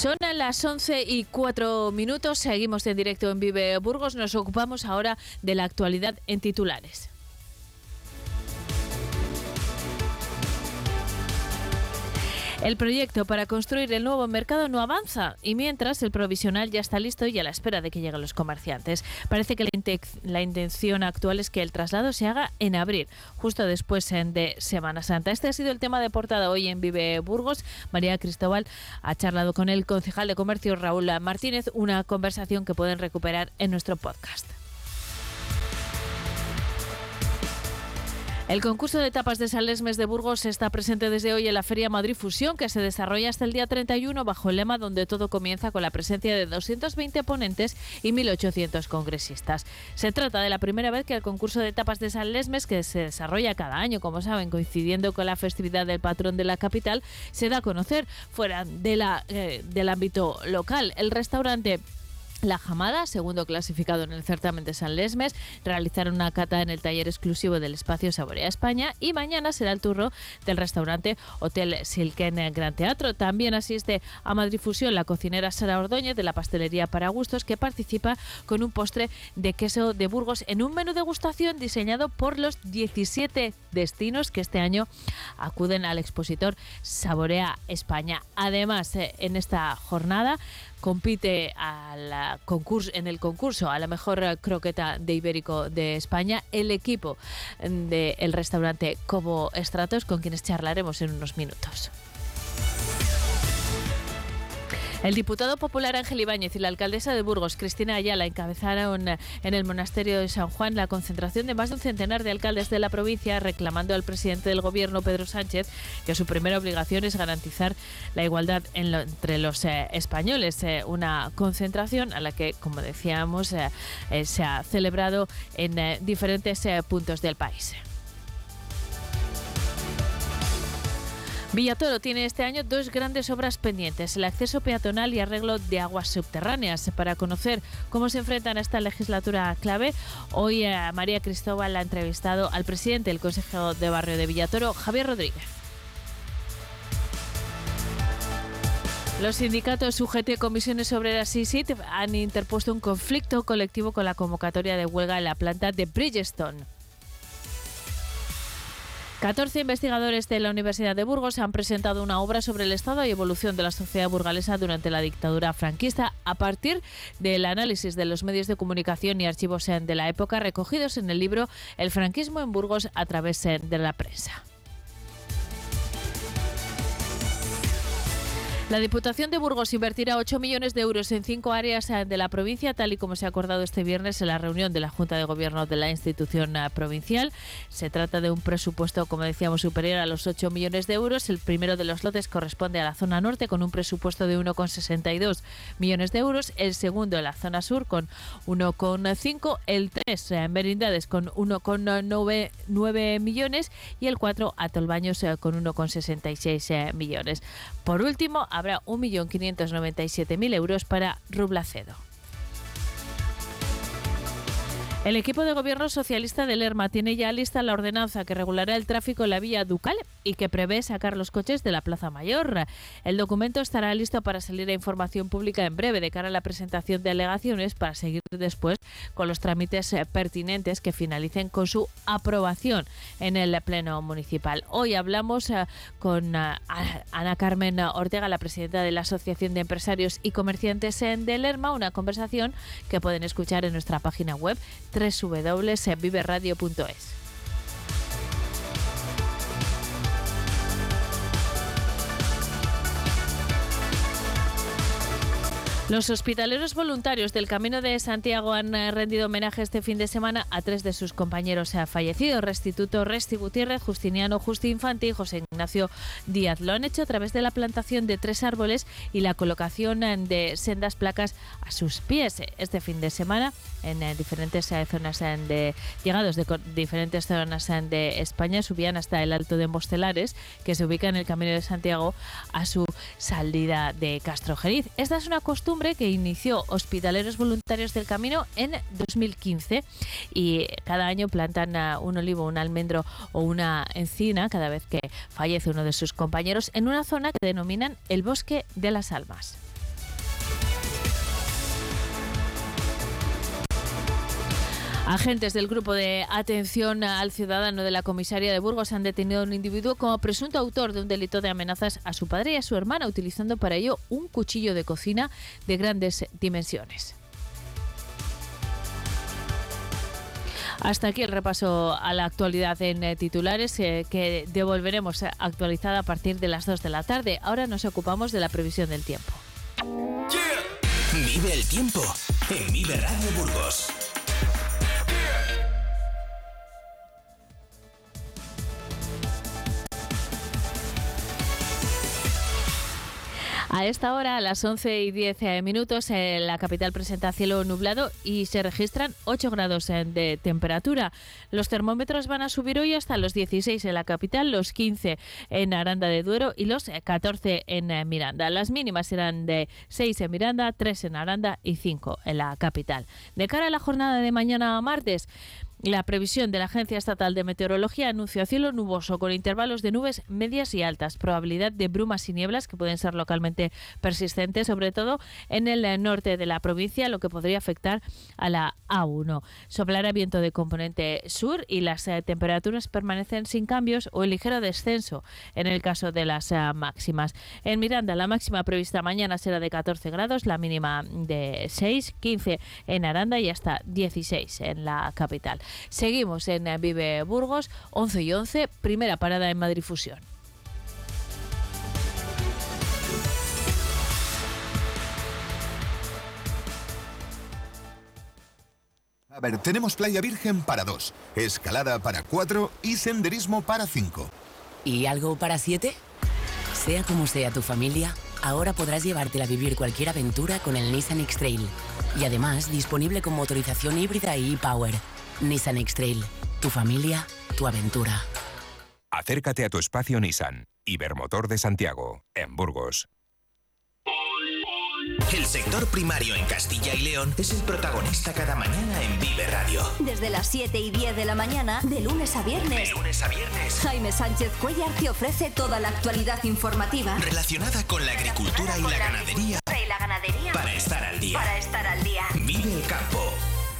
Son las 11 y 4 minutos, seguimos en directo en Vive Burgos, nos ocupamos ahora de la actualidad en titulares. El proyecto para construir el nuevo mercado no avanza y mientras el provisional ya está listo y a la espera de que lleguen los comerciantes. Parece que la, intención actual es que el traslado se haga en abril, justo después de Semana Santa. Este ha sido el tema de portada hoy en Vive Burgos. María Cristóbal ha charlado con el concejal de comercio Raúl Martínez, una conversación que pueden recuperar en nuestro podcast. El concurso de tapas de Salesmes de Burgos está presente desde hoy en la Feria Madrid Fusión, que se desarrolla hasta el día 31 bajo el lema donde todo comienza con la presencia de 220 ponentes y 1.800 congresistas. Se trata de la primera vez que el concurso de tapas de Salesmes, que se desarrolla cada año, como saben, coincidiendo con la festividad del patrón de la capital, se da a conocer fuera de la, eh, del ámbito local. El restaurante la Jamada, segundo clasificado en el certamen de San Lesmes, realizará una cata en el taller exclusivo del espacio Saborea España y mañana será el turno del restaurante Hotel Silken Gran Teatro. También asiste a Madrid Fusión la cocinera Sara Ordóñez de la pastelería Para Gustos que participa con un postre de queso de Burgos en un menú de degustación diseñado por los 17 destinos que este año acuden al expositor Saborea España. Además, eh, en esta jornada compite concurso, en el concurso a la mejor croqueta de Ibérico de España el equipo del restaurante Cobo Estratos con quienes charlaremos en unos minutos. El diputado popular Ángel Ibáñez y la alcaldesa de Burgos, Cristina Ayala, encabezaron en el monasterio de San Juan la concentración de más de un centenar de alcaldes de la provincia reclamando al presidente del gobierno, Pedro Sánchez, que su primera obligación es garantizar la igualdad entre los eh, españoles. Eh, una concentración a la que, como decíamos, eh, se ha celebrado en diferentes puntos del país. Villatoro tiene este año dos grandes obras pendientes, el acceso peatonal y arreglo de aguas subterráneas. Para conocer cómo se enfrentan a esta legislatura clave, hoy a eh, María Cristóbal ha entrevistado al presidente del Consejo de Barrio de Villatoro, Javier Rodríguez. Los sindicatos UGT, Comisiones Obreras y SIT han interpuesto un conflicto colectivo con la convocatoria de huelga en la planta de Bridgestone. 14 investigadores de la Universidad de Burgos han presentado una obra sobre el estado y evolución de la sociedad burgalesa durante la dictadura franquista a partir del análisis de los medios de comunicación y archivos de la época recogidos en el libro El franquismo en Burgos a través de la prensa. La Diputación de Burgos invertirá 8 millones de euros en cinco áreas eh, de la provincia, tal y como se ha acordado este viernes en la reunión de la Junta de Gobierno de la institución eh, provincial. Se trata de un presupuesto, como decíamos, superior a los 8 millones de euros. El primero de los lotes corresponde a la zona norte con un presupuesto de 1,62 millones de euros. El segundo en la zona sur con 1,5. El 3 en Merindades con 1,9 millones y el 4 a Tolbaños eh, con 1,66 millones. Por último, habrá 1.597.000 euros para Rublacedo. El equipo de gobierno socialista de Lerma tiene ya lista la ordenanza que regulará el tráfico en la vía Ducal y que prevé sacar los coches de la Plaza Mayor. El documento estará listo para salir a información pública en breve de cara a la presentación de alegaciones para seguir después con los trámites eh, pertinentes que finalicen con su aprobación en el Pleno Municipal. Hoy hablamos eh, con eh, Ana Carmen Ortega, la presidenta de la Asociación de Empresarios y Comerciantes de Lerma, una conversación que pueden escuchar en nuestra página web www.viveradio.es. Los hospitaleros voluntarios del Camino de Santiago han eh, rendido homenaje este fin de semana a tres de sus compañeros fallecidos, Restituto Resti Gutiérrez, Justiniano Justi Infante y José Ignacio Díaz. Lo han hecho a través de la plantación de tres árboles y la colocación eh, de sendas placas a sus pies. Este fin de semana en eh, diferentes zonas de llegados de diferentes zonas de España subían hasta el Alto de Mostelares, que se ubica en el Camino de Santiago a su salida de Castrojeriz. Esta es una costumbre que inició Hospitaleros Voluntarios del Camino en 2015 y cada año plantan un olivo, un almendro o una encina cada vez que fallece uno de sus compañeros en una zona que denominan el Bosque de las Almas. Agentes del grupo de atención al ciudadano de la comisaría de Burgos han detenido a un individuo como presunto autor de un delito de amenazas a su padre y a su hermana, utilizando para ello un cuchillo de cocina de grandes dimensiones. Hasta aquí el repaso a la actualidad en eh, titulares eh, que devolveremos eh, actualizada a partir de las 2 de la tarde. Ahora nos ocupamos de la previsión del tiempo. Vive el tiempo en Vive Radio Burgos. A esta hora, a las 11 y 10 eh, minutos, eh, la capital presenta cielo nublado y se registran 8 grados eh, de temperatura. Los termómetros van a subir hoy hasta los 16 en la capital, los 15 en Aranda de Duero y los 14 en Miranda. Las mínimas serán de 6 en Miranda, 3 en Aranda y 5 en la capital. De cara a la jornada de mañana a martes, la previsión de la Agencia Estatal de Meteorología anuncia cielo nuboso con intervalos de nubes medias y altas, probabilidad de brumas y nieblas que pueden ser localmente persistentes, sobre todo en el norte de la provincia, lo que podría afectar a la A1. Soplará viento de componente sur y las eh, temperaturas permanecen sin cambios o en ligero descenso en el caso de las eh, máximas. En Miranda, la máxima prevista mañana será de 14 grados, la mínima de 6, 15 en Aranda y hasta 16 en la capital. Seguimos en Vive Burgos, 11 y 11, primera parada en Madrid Fusión. A ver, tenemos playa virgen para dos, escalada para cuatro y senderismo para cinco. ¿Y algo para siete? Sea como sea tu familia, ahora podrás llevártela a vivir cualquier aventura con el Nissan X-Trail. Y además disponible con motorización híbrida y e-Power Nissan X-Trail. Tu familia, tu aventura. Acércate a tu espacio Nissan. Ibermotor de Santiago, en Burgos. El sector primario en Castilla y León es el protagonista cada mañana en Vive Radio. Desde las 7 y 10 de la mañana, de lunes a viernes. De lunes a viernes. Jaime Sánchez Cuellar te ofrece toda la actualidad informativa relacionada con la agricultura y la, ganadería. Y la ganadería. Para estar al día. Para estar al día. Vive el campo.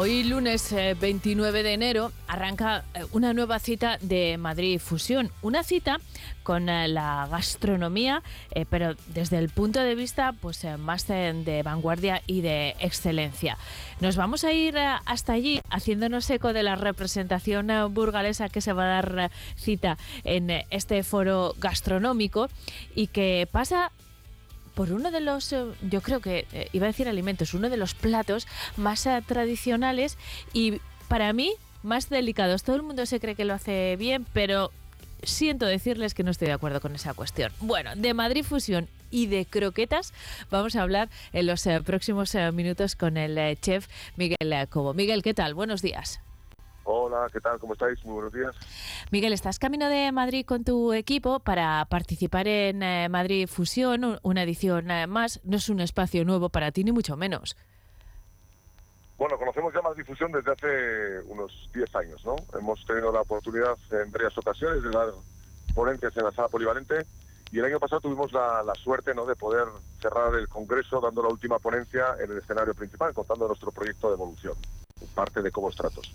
Hoy lunes 29 eh, de enero arranca eh, una nueva cita de Madrid Fusión, una cita con eh, la gastronomía, pero desde el punto de vista pues más de vanguardia y de excelencia. Nos vamos a ir hasta allí haciéndonos eco de la representación burgalesa que se va a dar cita en este foro gastronómico y que pasa por uno de los, eh, yo creo que eh, iba a decir alimentos, uno de los platos más eh, tradicionales y para mí más delicados. Todo el mundo se cree que lo hace bien, pero siento decirles que no estoy de acuerdo con esa cuestión. Bueno, de Madrid Fusión y de croquetas vamos a hablar en los próximos minutos con el chef Miguel Cobo. Miguel, ¿qué tal? Buenos días. Hola, ¿qué tal? ¿Cómo estáis? Muy buenos días. Miguel, estás camino de Madrid con tu equipo para participar en eh, Madrid Fusión, una edición eh, más. No es un espacio nuevo para ti, ni mucho menos. Bueno, conocemos ya Madrid Fusión desde hace unos 10 años, ¿no? Hemos tenido la oportunidad en varias ocasiones de dar ponencias en la sala polivalente y el año pasado tuvimos la, la suerte ¿no? de poder cerrar el congreso dando la última ponencia en el escenario principal, contando nuestro proyecto de evolución, parte de Cobos Tratos.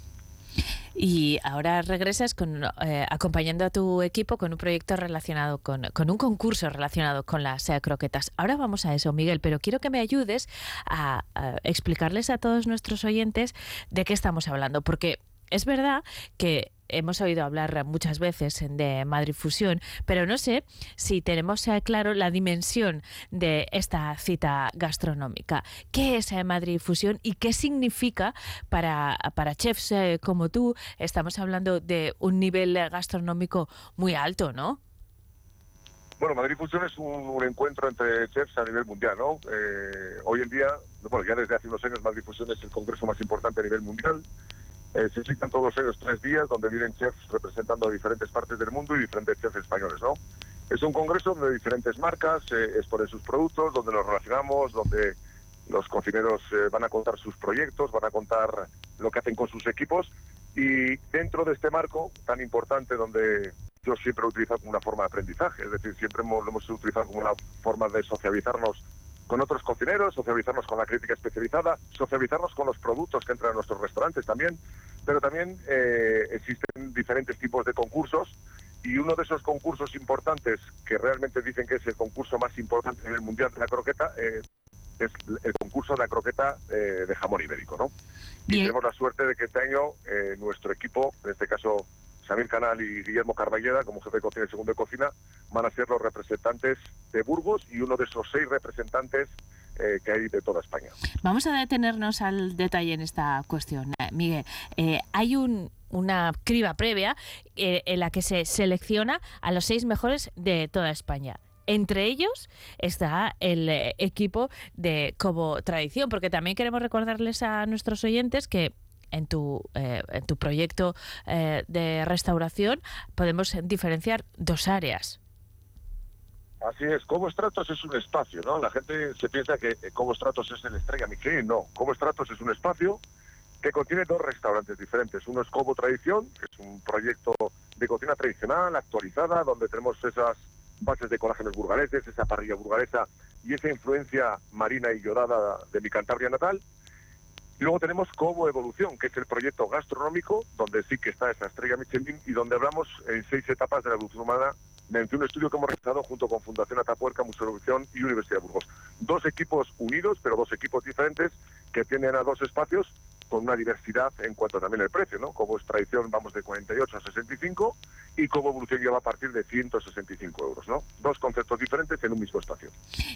Y ahora regresas con, eh, acompañando a tu equipo con un proyecto relacionado con, con un concurso relacionado con las eh, croquetas. Ahora vamos a eso, Miguel, pero quiero que me ayudes a, explicarles a todos nuestros oyentes de qué estamos hablando, porque es verdad que hemos oído hablar muchas veces de Madrid Fusión, pero no sé si tenemos claro la dimensión de esta cita gastronómica. ¿Qué es eh, Madrid Fusión y qué significa para, para chefs eh, como tú? Estamos hablando de un nivel gastronómico muy alto, ¿no? Bueno, Madrid Fusión es un, encuentro entre chefs a nivel mundial, ¿no? Eh, hoy en día, bueno, ya desde hace unos años Madrid Fusión es el congreso más importante a nivel mundial. Eh, se citan todos los años tres días donde vienen chefs representando diferentes partes del mundo y diferentes chefs españoles, ¿no? Es un congreso donde diferentes marcas eh, exponen sus productos, donde nos relacionamos, donde los cocineros eh, van a contar sus proyectos, van a contar lo que hacen con sus equipos y dentro de este marco tan importante donde yo siempre lo he utilizado como una forma de aprendizaje, es decir, siempre hemos, lo hemos utilizado como una forma de socializarnos con otros cocineros, socializarnos con la crítica especializada, socializarnos con los productos que entran a nuestros restaurantes también, pero también eh, existen diferentes tipos de concursos y uno de esos concursos importantes que realmente dicen que es el concurso más importante en el mundial de la croqueta eh, es el concurso de la croqueta eh, de jamón ibérico, ¿no? Y tenemos la suerte de que este año eh, nuestro equipo, en este caso Samir Canal y Guillermo Carballeda, como jefe de cocina y segundo de cocina, van a ser los representantes de Burgos y uno de esos seis representantes eh, que hay de toda España. Vamos a detenernos al detalle en esta cuestión, eh, Miguel. Eh, hay un, una criba previa en la que se selecciona a los seis mejores de toda España. Entre ellos está el equipo de Cobo Tradición, porque también queremos recordarles a nuestros oyentes que en tu, en tu proyecto de restauración podemos diferenciar dos áreas. Así es, Como Estratos es un espacio, ¿no? La gente se piensa que Como Estratos es el estrella Michelin, no. Como Estratos es un espacio que contiene dos restaurantes diferentes. Uno es Cobo Tradición, que es un proyecto de cocina tradicional, actualizada, donde tenemos esas bases de colágenos burgaleses, esa parrilla burgalesa y esa influencia marina y yodada de mi Cantabria natal. Y luego tenemos Cobo Evolución, que es el proyecto gastronómico, donde sí que está esa estrella Michelin y donde hablamos en seis etapas de la evolución humana mediante un estudio que hemos realizado junto con Fundación Atapuerca, Museo de Evolución y Universidad de Burgos. Dos equipos unidos, pero dos equipos diferentes que tienen a dos espacios con una diversidad en cuanto también el precio, ¿no? Como es tradición, vamos de 48 a 65 y como evolución lleva a partir de 165 euros, ¿no? Dos conceptos diferentes en un mismo espacio.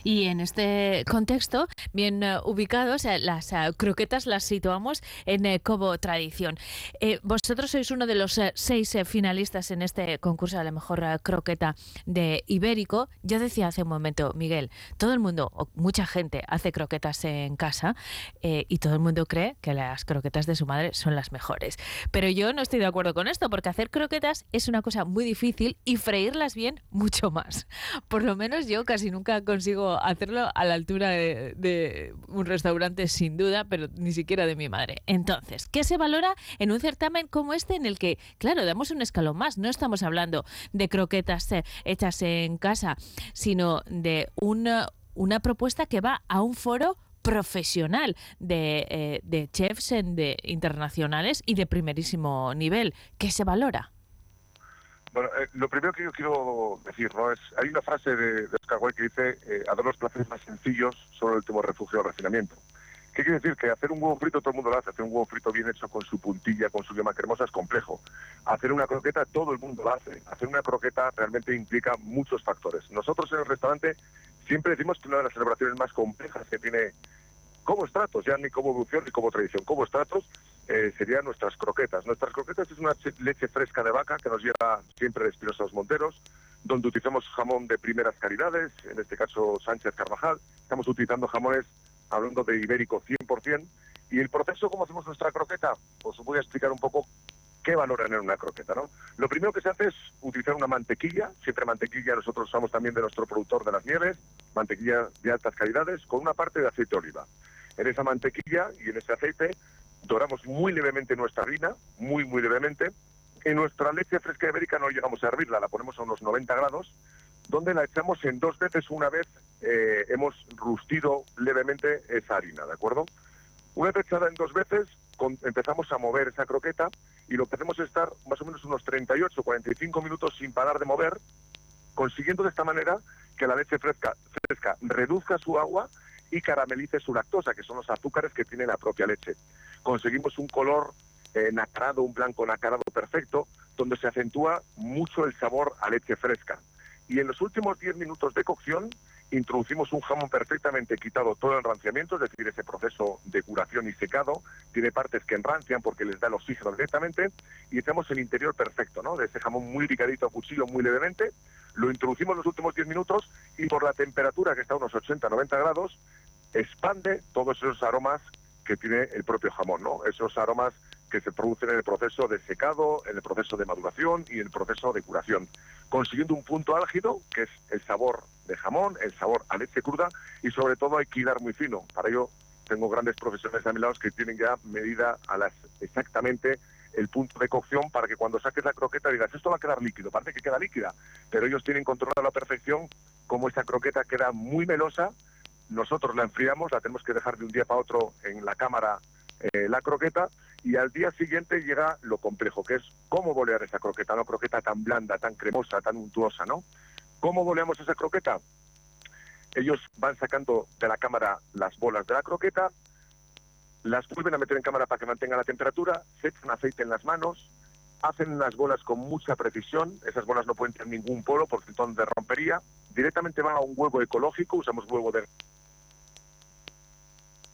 Y en este contexto, bien uh, ubicados, uh, las uh, croquetas las situamos en Cobo Tradición. Eh, vosotros sois uno de los seis finalistas en este concurso de la mejor croqueta de Ibérico. Yo decía hace un momento, Miguel, todo el mundo, mucha gente, hace croquetas en casa eh, y todo el mundo cree que las croquetas de su madre son las mejores. Pero yo no estoy de acuerdo con esto, porque hacer croquetas es una cosa muy difícil y freírlas bien mucho más. Por lo menos yo casi nunca consigo hacerlo a la altura de, un restaurante sin duda, pero ni siquiera de mi madre. Entonces, ¿qué se valora en un certamen como este en el que, claro, damos un escalón más? No estamos hablando de croquetas eh, hechas en casa, sino de una, una propuesta que va a un foro profesional de, eh, de chefs en, de internacionales y de primerísimo nivel. ¿Qué se valora? Bueno, eh, lo primero que yo quiero decir, ¿no? Es, hay una frase de, de Oscar Wilde que dice, eh, a los placeres más sencillos solo el último refugio del refinamiento. ¿Qué quiere decir? Que hacer un huevo frito todo el mundo lo hace. Hacer un huevo frito bien hecho con su puntilla, con su yema cremosa es complejo. Hacer una croqueta todo el mundo lo hace. Hacer una croqueta realmente implica muchos factores. Nosotros en el restaurante siempre decimos que una de las celebraciones más complejas que tiene como estratos, ya ni como evolución ni como tradición, como estratos eh, serían nuestras croquetas. Nuestras croquetas es una leche fresca de vaca que nos lleva siempre de Espinosa Monteros, donde utilizamos jamón de primeras calidades, en este caso Sánchez Carvajal. Estamos utilizando jamones, hablando de ibérico 100%. Y el proceso, ¿cómo hacemos nuestra croqueta? Os voy a explicar un poco qué valoran en una croqueta, ¿no? Lo primero que se hace es utilizar una mantequilla, siempre mantequilla nosotros usamos también de nuestro productor de las nieves, mantequilla de altas calidades, con una parte de aceite de oliva. En esa mantequilla y en ese aceite doramos muy levemente nuestra harina, muy, muy levemente. En nuestra leche fresca ibérica no llegamos a hervirla, la ponemos a unos 90 grados, donde la echamos en dos veces. Una vez eh, hemos rustido levemente esa harina, ¿de acuerdo? Una vez echada en dos veces, empezamos a mover esa croqueta y lo que hacemos es estar más o menos unos 38 o 45 minutos sin parar de mover, consiguiendo de esta manera que la leche fresca, fresca reduzca su agua y caramelice su lactosa, que son los azúcares que tiene la propia leche. Conseguimos un color eh, nacarado, un blanco nacarado perfecto, donde se acentúa mucho el sabor a leche fresca. Y en los últimos 10 minutos de cocción introducimos un jamón perfectamente quitado todo el enranciamiento, es decir, ese proceso de curación y secado, tiene partes que enrancian porque les da el oxígeno directamente, y hacemos el interior perfecto, ¿no? De ese jamón muy picadito a cuchillo muy levemente, lo introducimos los últimos 10 minutos y por la temperatura que está a unos 80-90 grados, expande todos esos aromas que tiene el propio jamón, ¿no? Esos aromas que se producen en el proceso de secado, en el proceso de maduración y en el proceso de curación, consiguiendo un punto álgido que es el sabor de jamón, el sabor a leche cruda y sobre todo hay que hilar muy fino. Para ello tengo grandes profesionales a mi lado que tienen ya medida a las exactamente el punto de cocción para que cuando saques la croqueta digas esto va a quedar líquido, parece que queda líquida, pero ellos tienen controlado a la perfección cómo esa croqueta queda muy melosa. Nosotros la enfriamos, la tenemos que dejar de un día para otro en la cámara eh, la croqueta y al día siguiente llega lo complejo, que es cómo bolear esa croqueta, una croqueta tan blanda, tan cremosa, tan untuosa, ¿no? ¿Cómo boleamos esa croqueta? Ellos van sacando de la cámara las bolas de la croqueta, las vuelven a meter en cámara para que mantenga la temperatura, se echan aceite en las manos, hacen las bolas con mucha precisión, esas bolas no pueden tener ningún polo porque entonces rompería, directamente van a un huevo ecológico, usamos huevo de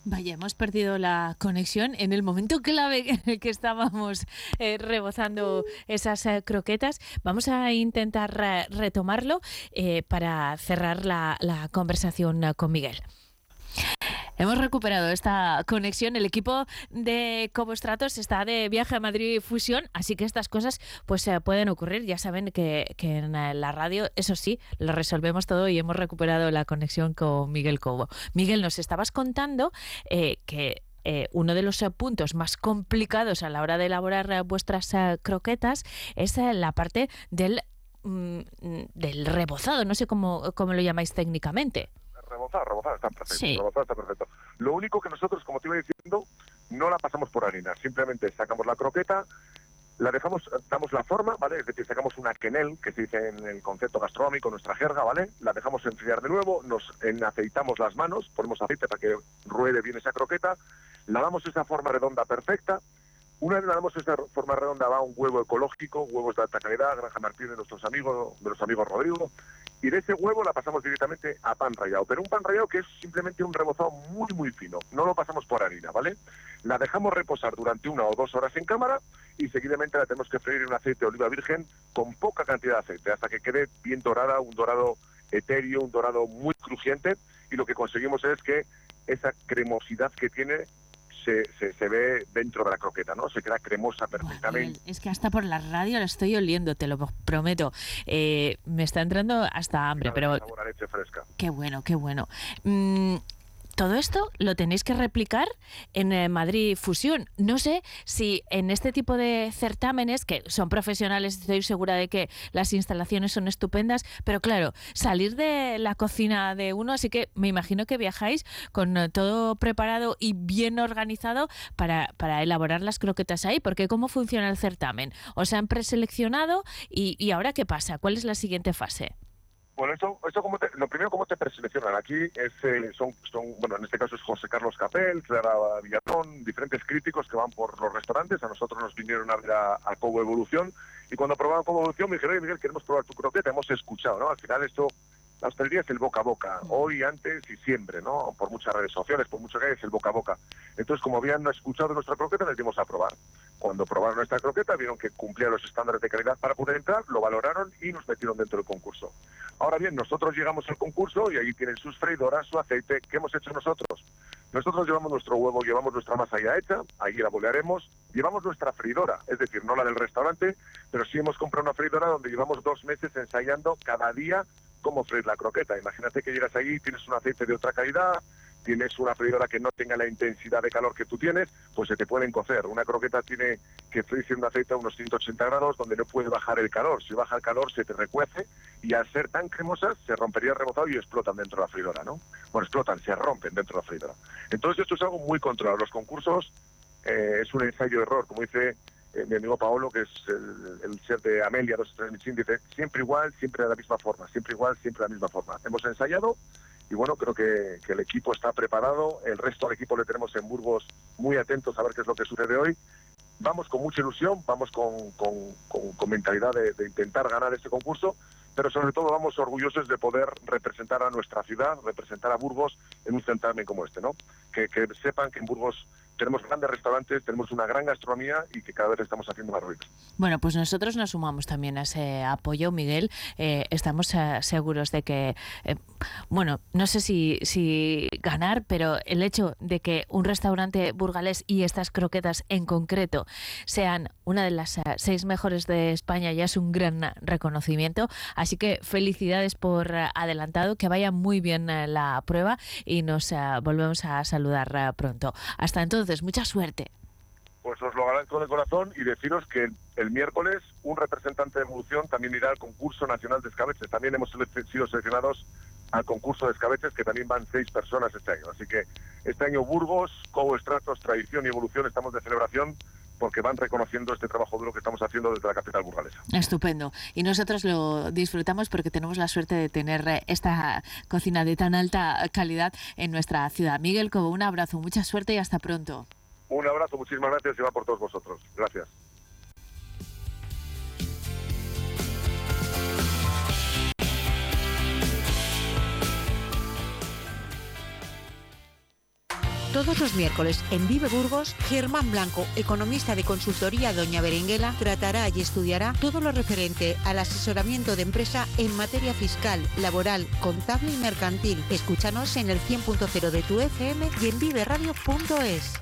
Vaya, hemos perdido la conexión en el momento clave en el que estábamos eh, rebozando esas eh, croquetas. Vamos a intentar retomarlo eh, para cerrar la conversación con Miguel. Hemos recuperado esta conexión. El equipo de Cobostratos está de viaje a Madrid Fusión, así que estas cosas pues se pueden ocurrir. Ya saben que, en la radio, eso sí, lo resolvemos todo y hemos recuperado la conexión con Miguel Cobo. Miguel, nos estabas contando eh, que eh, uno de los eh, puntos más complicados a la hora de elaborar vuestras croquetas es la parte del, mm, del rebozado. No sé cómo, cómo lo llamáis técnicamente rebozar, rebozar está perfecto, está perfecto. Lo único que nosotros, como te iba diciendo, no la pasamos por harina, simplemente sacamos la croqueta, la dejamos, damos la forma, ¿vale? Es decir, sacamos una quenel, que se dice en el concepto gastronómico, nuestra jerga, ¿vale? La dejamos enfriar de nuevo, nos aceitamos las manos, ponemos aceite para que ruede bien esa croqueta, la damos esa forma redonda perfecta, una vez le damos esa forma redonda va un huevo ecológico, huevos de alta calidad, Granja Martín de nuestros amigos, de los amigos Rodrigo, y de ese huevo la pasamos directamente a pan rallado, pero un pan rallado que es simplemente un rebozado muy muy fino, no lo pasamos por harina, ¿vale? La dejamos reposar durante una o dos horas en cámara y seguidamente la tenemos que freír en aceite de oliva virgen con poca cantidad de aceite, hasta que quede bien dorada, un dorado etéreo, un dorado muy crujiente, y lo que conseguimos es que esa cremosidad que tiene se, se, ve dentro de la croqueta, ¿no? Se queda cremosa perfectamente. es que hasta por la radio la estoy oliendo, te lo prometo. Eh, me está entrando hasta hambre, pero... leche fresca. Qué bueno, qué bueno. Mm, todo esto lo tenéis que replicar en eh, Madrid Fusión. No sé si en este tipo de certámenes, que son profesionales, estoy segura de que las instalaciones son estupendas, pero claro, salir de la cocina de uno, así que me imagino que viajáis con eh, todo preparado y bien organizado para, para elaborar las croquetas ahí, porque ¿cómo funciona el certamen? ¿Os han preseleccionado y, y ahora qué pasa? ¿Cuál es la siguiente fase? Bueno, esto, esto como lo primero, ¿cómo te preseleccionan? Aquí es, eh, son, bueno, en este caso es José Carlos Capel, Clara Villatón, diferentes críticos que van por los restaurantes. A nosotros nos vinieron a ver a, a Cobo Evolución y cuando probaban Cobo Evolución me dijeron, Miguel, queremos probar tu croqueta, hemos escuchado, ¿no? Al final esto, la hostelería es el boca a boca, hoy, antes y siempre, ¿no? Por muchas redes sociales, por mucho que hay, es el boca a boca. Entonces, como habían escuchado nuestra croqueta, les dimos a probar. Cuando probaron nuestra croqueta, vieron que cumplía los estándares de calidad para poder entrar, lo valoraron y nos metieron dentro del concurso. Ahora bien, nosotros llegamos al concurso y ahí tienen sus freidoras, su aceite. ¿Qué hemos hecho nosotros? Nosotros llevamos nuestro huevo, llevamos nuestra masa ya hecha, ahí la bolearemos, llevamos nuestra freidora, es decir, no la del restaurante, pero sí hemos comprado una freidora donde llevamos dos meses ensayando cada día cómo freír la croqueta. Imagínate que llegas allí tienes un aceite de otra calidad, tienes una freidora que no tenga la intensidad de calor que tú tienes, pues se te pueden cocer. Una croqueta tiene que freírse en un aceite a unos 180 grados donde no puede bajar el calor. Si baja el calor se te recuece y al ser tan cremosas se rompería el rebozado y explotan dentro de la freidora, ¿no? Bueno, explotan, se rompen dentro de la freidora. Entonces esto es algo muy controlado. Los concursos eh, es un ensayo-error, como dice eh, mi amigo Paolo, que es el, el chef de Amelia, dos dice, siempre igual, siempre de la misma forma, siempre igual, siempre de la misma forma. Hemos ensayado y bueno, creo que, el equipo está preparado, el resto del equipo le tenemos en Burgos muy atentos a ver qué es lo que sucede hoy vamos con mucha ilusión, vamos con, con, con, mentalidad de, de, intentar ganar este concurso, pero sobre todo vamos orgullosos de poder representar a nuestra ciudad, representar a Burgos en un certamen como este, ¿no? Que, que sepan que en Burgos tenemos grandes restaurantes, tenemos una gran gastronomía y que cada vez estamos haciendo más ruido. Bueno, pues nosotros nos sumamos también a ese apoyo, Miguel. Eh, estamos eh, seguros de que, eh, bueno, no sé si, si ganar, pero el hecho de que un restaurante burgalés y estas croquetas en concreto sean una de las seis mejores de España ya es un gran reconocimiento. Así que felicidades por adelantado, que vaya muy bien la prueba y nos volvemos a saludar pronto. Hasta entonces entonces, mucha suerte. Pues os lo agradezco de corazón y deciros que el, miércoles un representante de Evolución también irá al concurso nacional de escabeches. También hemos sido seleccionados al concurso de escabeches, que también van seis personas este año. Así que este año Burgos, Cobo Estratos, Tradición y Evolución estamos de celebración porque van reconociendo este trabajo duro que estamos haciendo desde la capital burgalesa. Estupendo. Y nosotros lo disfrutamos porque tenemos la suerte de tener eh, esta cocina de tan alta calidad en nuestra ciudad. Miguel como un abrazo, mucha suerte y hasta pronto. Un abrazo, muchísimas gracias y va por todos vosotros. Gracias. Todos los miércoles en Vive Burgos, Germán Blanco, economista de consultoría Doña Berenguela, tratará y estudiará todo lo referente al asesoramiento de empresa en materia fiscal, laboral, contable y mercantil. Escúchanos en el 100.0 de tu FM y en viveradio.es.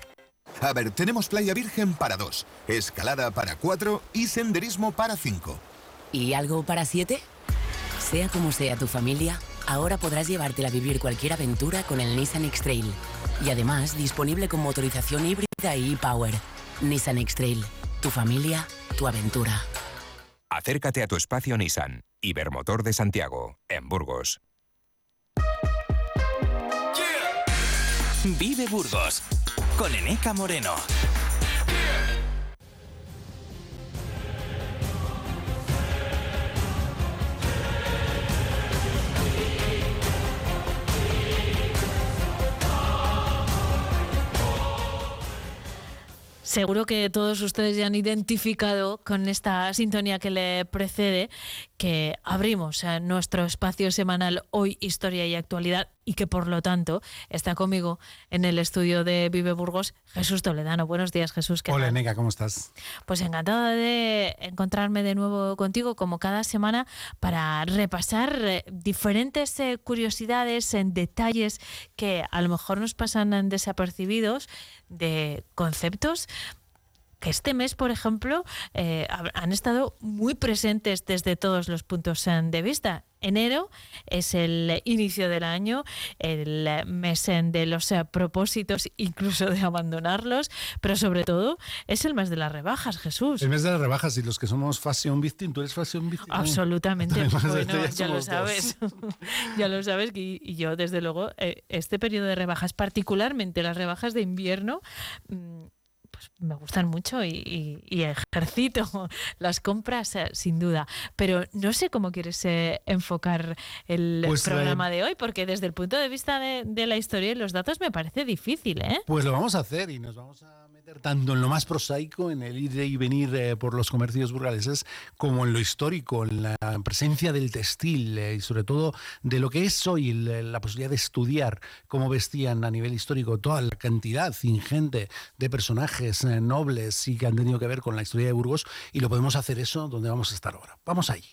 A ver, tenemos playa virgen para dos, escalada para cuatro y senderismo para cinco. ¿Y algo para siete? Sea como sea tu familia, ahora podrás llevártela a vivir cualquier aventura con el Nissan X-Trail. Y además disponible con motorización híbrida y e-Power. Nissan X-Trail. Tu familia, tu aventura. Acércate a tu espacio Nissan. Ibermotor de Santiago, en Burgos. Vive Burgos con Eneca Moreno. Seguro que todos ustedes ya han identificado con esta sintonía que le precede que abrimos nuestro espacio semanal Hoy, Historia y Actualidad y que por lo tanto está conmigo en el estudio de Vive Burgos Jesús Toledano. Buenos días Jesús. Hola Nega, ¿cómo estás? Pues encantada de encontrarme de nuevo contigo como cada semana para repasar eh, diferentes eh, curiosidades en detalles que a lo mejor nos pasan desapercibidos de conceptos que este mes, por ejemplo, eh, han estado muy presentes desde todos los puntos de vista. Enero es el inicio del año, el mes de los eh, propósitos, incluso de abandonarlos, pero sobre todo es el mes de las rebajas, Jesús. El mes de las rebajas y los que somos fashion victim, ¿tú eres fashion victim? Absolutamente. bueno, ya lo sabes. ya lo sabes y, yo desde luego eh, este periodo de rebajas, particularmente las rebajas de invierno, mm, pues, me gustan mucho y, ejercito las compras eh, sin duda. Pero no sé cómo quieres eh, enfocar el pues, programa de hoy, porque desde el punto de vista de, de, la historia y los datos me parece difícil. ¿eh? Pues lo vamos a hacer y nos vamos a tanto en lo más prosaico, en el ir y venir eh, por los comercios burgaleses, como en lo histórico, en la presencia del textil eh, y sobre todo de lo que es hoy la posibilidad de estudiar cómo vestían a nivel histórico toda la cantidad ingente de personajes eh, nobles y que han tenido que ver con la historia de Burgos y lo podemos hacer eso donde vamos a estar ahora. Vamos allí.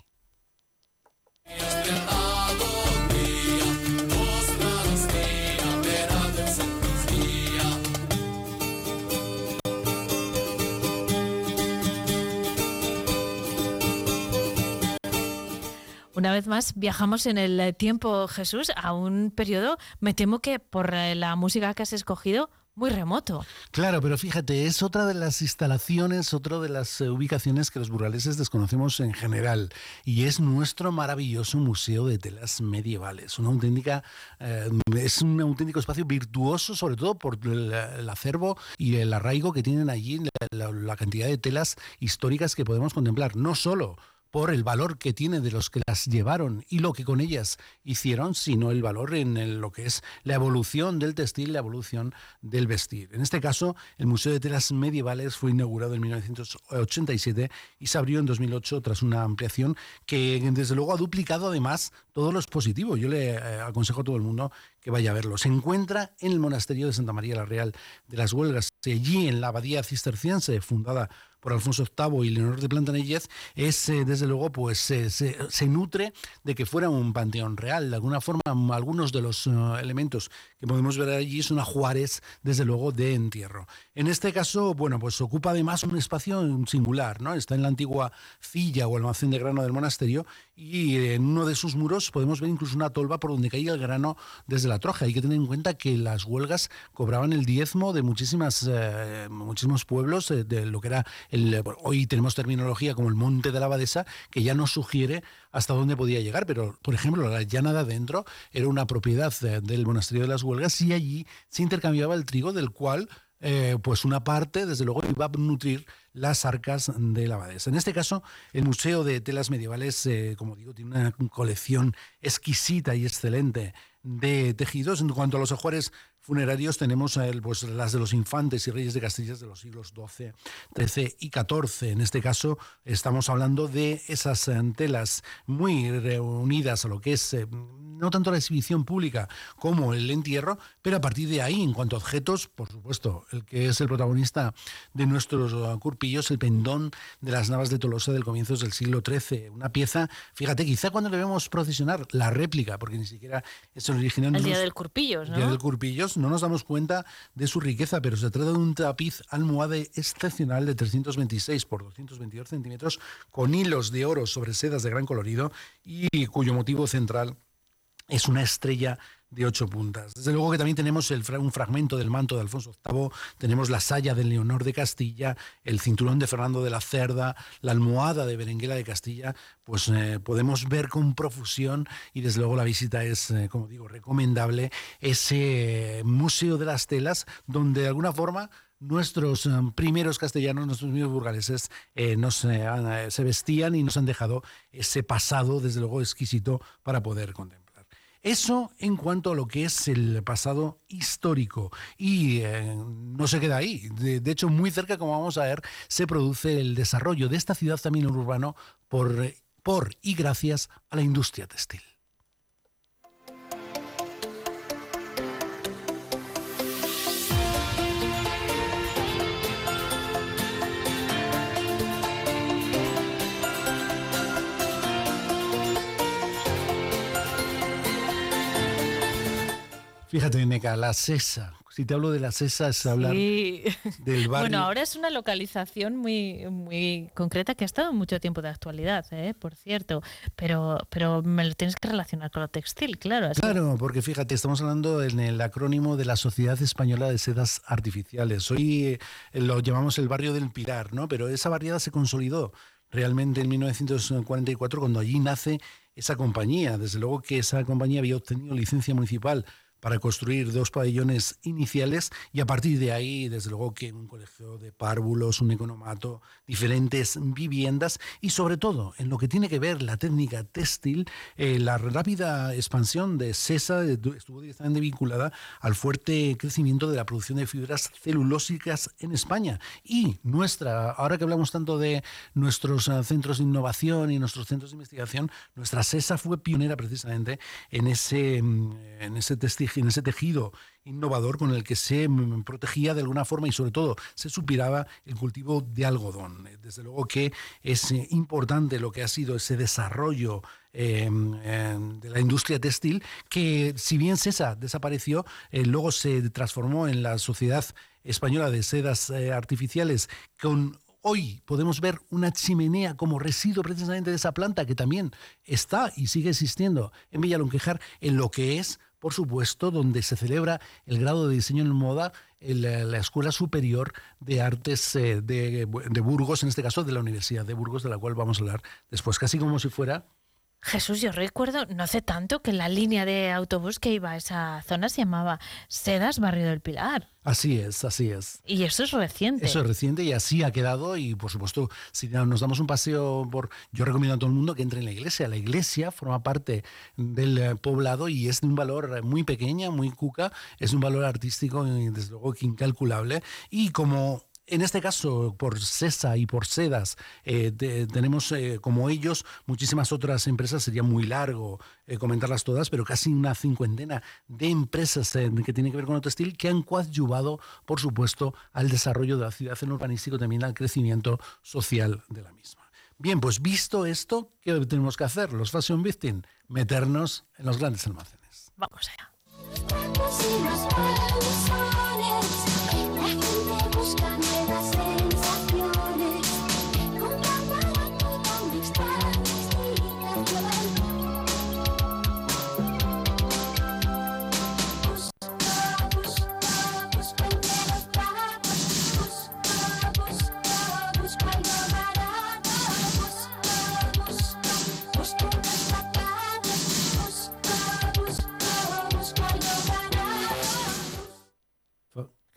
Una vez más, viajamos en el tiempo, Jesús, a un periodo, me temo que por eh, la música que has escogido, muy remoto. Claro, pero fíjate, es otra de las instalaciones, otra de las eh, ubicaciones que los burgaleses desconocemos en general, y es nuestro maravilloso Museo de Telas Medievales, una auténtica, eh, es un auténtico espacio virtuoso, sobre todo por el, acervo y el arraigo que tienen allí, la, la cantidad de telas históricas que podemos contemplar, no solo por el valor que tiene de los que las llevaron y lo que con ellas hicieron, sino el valor en lo que es la evolución del textil, la evolución del vestir. En este caso, el Museo de Telas Medievales fue inaugurado en 1987 y se abrió en 2008 tras una ampliación que desde luego ha duplicado además todos los positivos. Yo le eh, aconsejo a todo el mundo que vaya a verlo. Se encuentra en el monasterio de Santa María la Real de las Huelgas, allí en la abadía cisterciense fundada por Alfonso VIII y Leonor de Plantanellez, es eh, desde luego pues se, nutre de que fuera un panteón real. De alguna forma, algunos de los eh, elementos que podemos ver allí son a Juárez, desde luego, de entierro. En este caso, bueno, pues ocupa además un espacio singular, ¿no? Está en la antigua cilla o almacén de grano del monasterio y en uno de sus muros podemos ver incluso una tolva por donde caía el grano desde la troja. Hay que tener en cuenta que las huelgas cobraban el diezmo de muchísimas, eh, muchísimos pueblos de lo que era hoy tenemos terminología como el monte de la abadesa que ya nos sugiere hasta dónde podía llegar, pero por ejemplo la llana de adentro era una propiedad del monasterio de las Huelgas y allí se intercambiaba el trigo del cual eh, pues una parte, desde luego, iba a nutrir las arcas de la abadesa. En este caso, el Museo de Telas Medievales, eh, como digo, tiene una colección exquisita y excelente de tejidos. En cuanto a los ajuares funerarios tenemos pues, las de los infantes y reyes de Castilla de los siglos XII, XIII y XIV. En este caso estamos hablando de esas eh, telas muy reunidas a lo que es eh, no tanto la exhibición pública como el entierro, pero a partir de ahí, en cuanto a objetos, por supuesto, el que es el protagonista de nuestros curpillos, el pendón de las navas de Tolosa del comienzos del siglo XIII. Una pieza, fíjate, quizá cuando le vemos procesionar la réplica, porque ni siquiera es el original. El día del curpillos, ¿no? El día del curpillos no nos damos cuenta de su riqueza, pero se trata de un tapiz almohade excepcional de 326 por 222 centímetros con hilos de oro sobre sedas de gran colorido y cuyo motivo central es una estrella de ocho puntas. Desde luego que también tenemos el, un fragmento del manto de Alfonso VIII, tenemos la saya de Leonor de Castilla, el cinturón de Fernando de la Cerda, la almohada de Berenguela de Castilla, pues eh, podemos ver con profusión y desde luego la visita es, eh, como digo, recomendable, ese Museo de las Telas, donde de alguna forma nuestros eh, primeros castellanos, nuestros primeros burgaleses, nos, se vestían y nos han dejado ese pasado, desde luego, exquisito para poder contemplar. Eso en cuanto a lo que es el pasado histórico. Y eh, no se queda ahí. De, hecho, muy cerca, como vamos a ver, se produce el desarrollo de esta ciudad también urbano por, por y gracias a la industria textil. Fíjate, Neca, la CESA. Si te hablo de la CESA es hablar del barrio. Bueno, ahora es una localización muy, muy concreta que ha estado mucho tiempo de actualidad, ¿eh? por cierto. Pero, pero me lo tienes que relacionar con lo textil, claro. Claro, porque fíjate, estamos hablando en el acrónimo de la Sociedad Española de Sedas Artificiales. Hoy eh, lo llamamos el barrio del Pilar, ¿no? Pero esa barriada se consolidó realmente en 1944 cuando allí nace esa compañía. Desde luego que esa compañía había obtenido licencia municipal para construir dos pabellones iniciales y a partir de ahí, desde luego que un colegio de párvulos, un economato, diferentes viviendas y sobre todo en lo que tiene que ver la técnica textil, eh, la rápida expansión de CESA estuvo directamente vinculada al fuerte crecimiento de la producción de fibras celulósicas en España. Y nuestra, ahora que hablamos tanto de nuestros ah, centros de innovación y nuestros centros de investigación, nuestra CESA fue pionera precisamente en ese, mm, en ese textil en ese tejido innovador con el que se protegía de alguna forma y sobre todo se supiraba el cultivo de algodón. Eh, desde luego que es eh, importante lo que ha sido ese desarrollo em, em, de la industria textil, que si bien CESA desapareció, eh, luego se transformó en la Sociedad Española de Sedas Artificiales con Hoy podemos ver una chimenea como residuo precisamente de esa planta que también está y sigue existiendo en Villalonquejar en lo que es por supuesto, donde se celebra el grado de diseño en moda en la, Escuela Superior de Artes eh, de, Burgos, en este caso de la Universidad de Burgos, de la cual vamos a hablar después, casi como si fuera Jesús, yo recuerdo, no hace tanto, que la línea de autobús que iba a esa zona se llamaba Sedas Barrio del Pilar. Así es, así es. Y eso es reciente. Eso es reciente y así ha quedado y por supuesto si nos damos un paseo por... Yo recomiendo a todo el mundo que entre en la iglesia. La iglesia forma parte del eh, poblado y es de un valor muy pequeña, muy cuca, es un valor artístico y desde luego que incalculable y como en este caso, por CESA y por SEDAS, eh, tenemos eh, como ellos muchísimas otras empresas, sería muy largo eh, comentarlas todas, pero casi una cincuentena de empresas que tienen que ver con el textil que han coadyuvado, por supuesto, al desarrollo de la ciudad en urbanístico, también al crecimiento social de la misma. Bien, pues visto esto, ¿qué tenemos que hacer? Los Fashion Victim, meternos en los grandes almacenes. Vamos allá.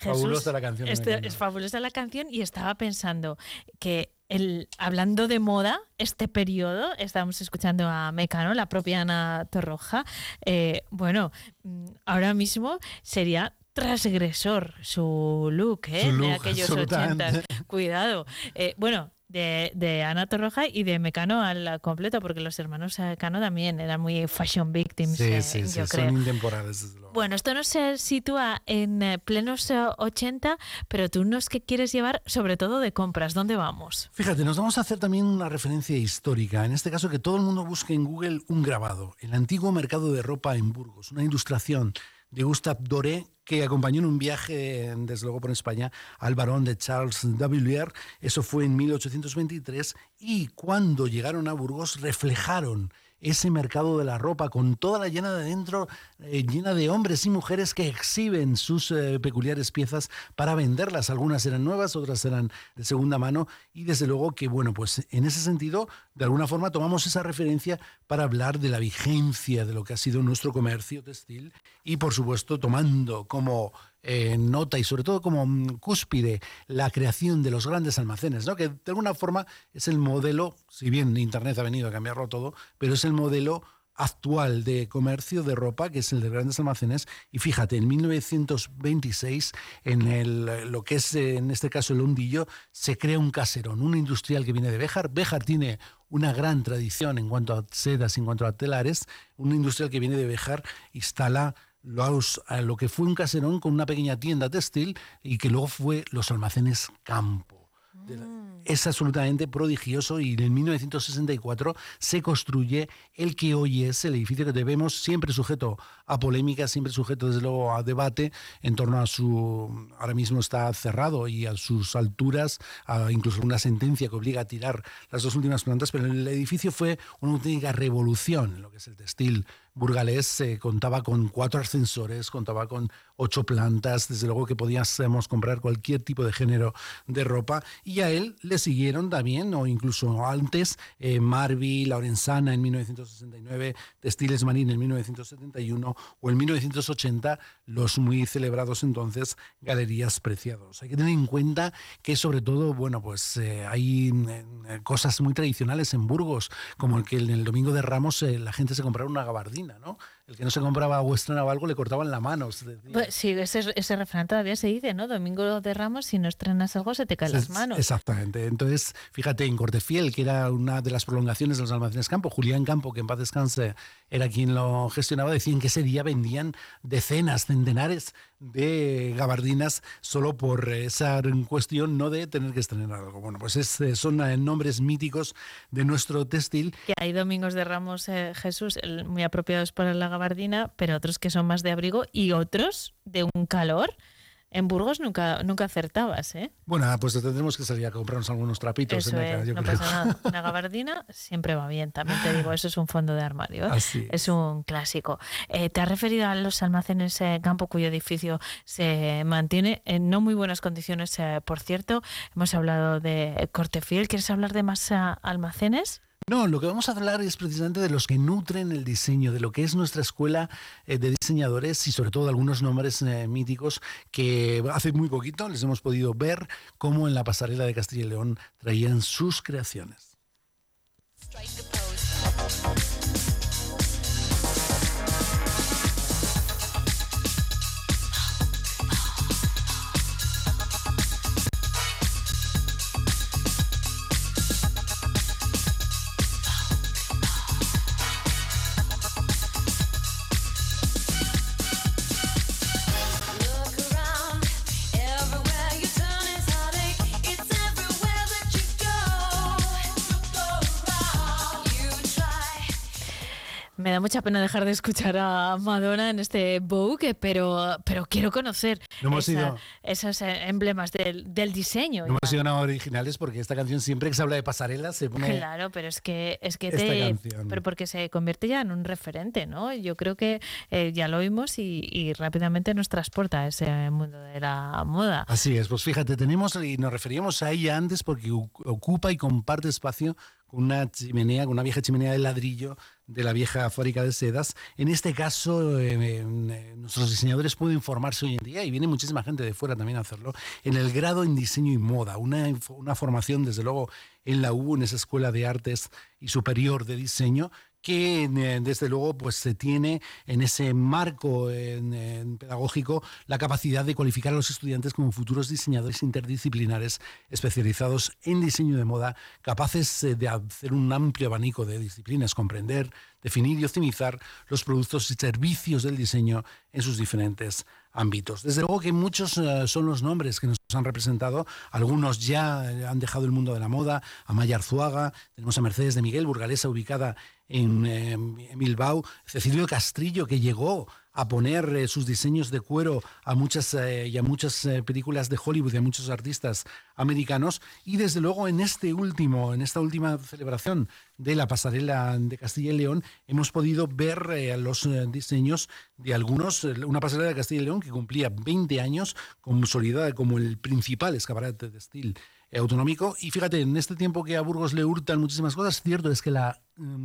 Fabulosa la canción. Este, es fabulosa la canción y estaba pensando que el, hablando de moda, este periodo, estábamos escuchando a Mecano, la propia Ana Torroja, eh, bueno, mm, ahora mismo sería transgresor su look, ¿eh? de aquellos 80. Cuidado. Eh, bueno, de, de, Ana Torroja y de Mecano al completo, porque los hermanos Mecano también eran muy fashion victims. Sí, eh, sí, sí, son intemporales. Bueno, esto no se sitúa en eh, plenos 80, pero tú nos que quieres llevar sobre todo de compras. ¿Dónde vamos? Fíjate, nos vamos a hacer también una referencia histórica. En este caso, que todo el mundo busque en Google un grabado. El antiguo mercado de ropa en Burgos, una ilustración de Gustave Doré, que acompañó en un viaje, desde luego por España, al barón de Charles W. Eso fue en 1823 y cuando llegaron a Burgos reflejaron ese mercado de la ropa con toda la llena de dentro, eh, llena de hombres y mujeres que exhiben sus eh, peculiares piezas para venderlas. Algunas eran nuevas, otras eran de segunda mano y desde luego que, bueno, pues en ese sentido, de alguna forma tomamos esa referencia para hablar de la vigencia de lo que ha sido nuestro comercio textil y, por supuesto, tomando como eh, nota y sobre todo como mm, cúspide la creación de los grandes almacenes, ¿no? que de alguna forma es el modelo, si bien Internet ha venido a cambiarlo todo, pero es el modelo actual de comercio de ropa, que es el de grandes almacenes. Y fíjate, en 1926, en el, lo que es en este caso el hundillo, se crea un caserón, un industrial que viene de Béjar. Béjar tiene una gran tradición en cuanto a sedas, en cuanto a telares. Un industrial que viene de Béjar instala lo que fue un caserón con una pequeña tienda textil y que luego fue los almacenes campo. Mm es absolutamente prodigioso y en 1964 se construye el que hoy es el edificio que debemos, siempre sujeto a polémica, siempre sujeto desde luego a debate en torno a su, ahora mismo está cerrado y a sus alturas, a incluso una sentencia que obliga a tirar las dos últimas plantas, pero el edificio fue una auténtica revolución en lo que es el textil burgalés, contaba con cuatro ascensores, contaba con ocho plantas, desde luego que podíamos comprar cualquier tipo de género de ropa y a él le siguieron también, o incluso antes, eh, Marvi, Laurenzana en 1969, Textiles Marín en 1971 o en 1980 los muy celebrados entonces Galerías Preciados. Hay que tener en cuenta que sobre todo, bueno, pues eh, hay eh, cosas muy tradicionales en Burgos, como el que en el Domingo de Ramos la gente se compraba una gabardina, ¿no? el que no se compraba o estrenaba algo le cortaban la mano. Pues sí, ese, ese refrán todavía se dice, ¿no? Domingo de Ramos, si no estrenas algo se te caen las manos. Exactamente. Entonces, fíjate, en Cortefiel, que era una de las prolongaciones de los almacenes Campo, Julián Campo, que en paz descanse, era quien lo gestionaba, decían que ese día vendían decenas, centenares de gabardinas solo por esa cuestión no de tener que estrenar algo. Bueno, pues es, son eh, nombres míticos de nuestro textil. Que hay domingos de Ramos eh, Jesús muy apropiados para la gabardina, pero otros que son más de abrigo y otros de un calor en Burgos nunca, nunca acertabas, ¿eh? Bueno, pues tendremos que salir a comprarnos algunos trapitos. Eso en no pasa nada. Una gabardina siempre va bien, también te digo, eso es un fondo de armario. ¿eh? es. un clásico. Eh, ¿Te has referido a los almacenes eh, Campo cuyo edificio se mantiene en no muy buenas condiciones, por cierto? Hemos hablado de Cortefiel. ¿Quieres hablar de más almacenes? No, lo que vamos a hablar es precisamente de los que nutren el diseño, de lo que es nuestra escuela eh, de diseñadores y sobre todo algunos nombres eh, míticos que hace muy poquito les hemos podido ver cómo en la pasarela de Castilla y León traían sus creaciones. Mucha pena dejar de escuchar a Madonna en este Vogue, pero, pero quiero conocer No hemos esa- ido- esos emblemas del, del diseño. No hemos sido nada originales porque esta canción siempre que se habla de pasarelas se pone... Claro, pero es que es que Esta te canción. pero porque se convierte ya en un referente, ¿no? Yo creo que eh, ya lo oímos y, y rápidamente nos transporta a ese mundo de la moda. Así es, pues fíjate, tenemos, y nos referíamos a ella antes porque ocupa y comparte espacio con una chimenea, con una vieja chimenea de ladrillo de la vieja fábrica de sedas. En este caso, eh, eh, nuestros diseñadores pueden formarse hoy en día y viene muchísima gente de fuera también a hacerlo, en el grado en diseño y moda, una, una formación desde luego en la U, en esa escuela de artes y superior de diseño, que eh, desde luego pues se tiene en ese marco en- pedagógico la capacidad de cualificar a los estudiantes como futuros diseñadores interdisciplinares especializados en diseño de moda, capaces eh, de hacer un amplio abanico de disciplinas, comprender, definir y optimizar los productos y servicios del diseño en sus diferentes ámbitos. Desde luego que muchos eh, son los nombres que nos han representado, algunos ya han dejado el mundo de la moda, Amaya Arzuaga, tenemos a Mercedes de Miguel, burgalesa ubicada en, eh, en Bilbao, Cecilio Castrillo que llegó a poner eh, sus diseños de cuero a muchas eh, y a muchas eh, películas de Hollywood y a muchos artistas americanos y desde luego en este último en esta última celebración de la pasarela de Castilla y León hemos podido ver eh, los eh, diseños de algunos una pasarela de Castilla y León que cumplía 20 años consolidada como el principal escaparate textil autonómico. Y fíjate, en este tiempo que a Burgos le hurtan muchísimas cosas, cierto es que la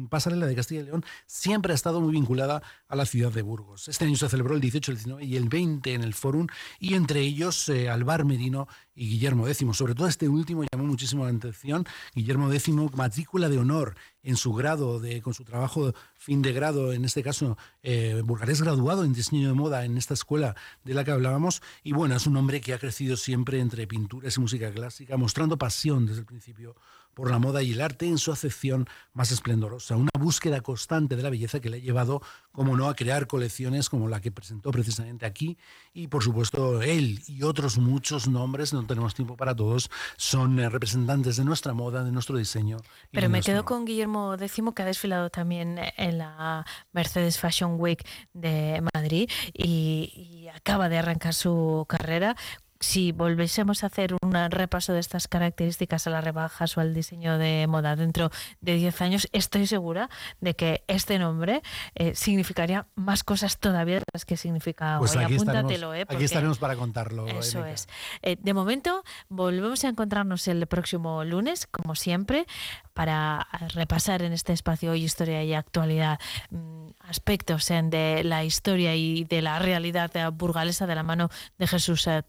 pasarela de Castilla y León siempre ha estado muy vinculada a la ciudad de Burgos. Este año se celebró el 18, el 19 y el 20 en el Fórum, y entre ellos eh, Alvar Merino y Guillermo X. Sobre todo este último llamó muchísimo la atención. Guillermo X, matrícula de honor en su grado, de, con su trabajo fin de grado, en este caso eh, graduado en diseño de moda en esta escuela de la que hablábamos. Y bueno, es un hombre que ha crecido siempre entre pinturas y música clásica, mostrando pasión desde el principio por la moda y el arte en su acepción más esplendorosa. Una búsqueda constante de la belleza que le ha llevado, como no, a crear colecciones como la que presentó precisamente aquí. Y por supuesto, él y otros muchos nombres, no tenemos tiempo para todos, son eh, representantes de nuestra moda, de nuestro diseño. Pero me quedo con Guillermo X, que ha desfilado también en la Mercedes Fashion Week de Madrid y, y acaba de arrancar su carrera. Si volviésemos a hacer un repaso de estas características a las rebajas o al diseño de moda dentro de 10 años, estoy segura de que este nombre eh, significaría más cosas todavía de las que significa Pues hoy. aquí Apúntatelo, estaremos, ¿eh? aquí estaremos para contarlo. eso Erika. es. Eh, de momento, volvemos a encontrarnos el próximo lunes, como siempre, para repasar en este espacio hoy historia y actualidad mm, aspectos en de la historia y de la realidad eh, burgalesa de la mano de Jesús eh,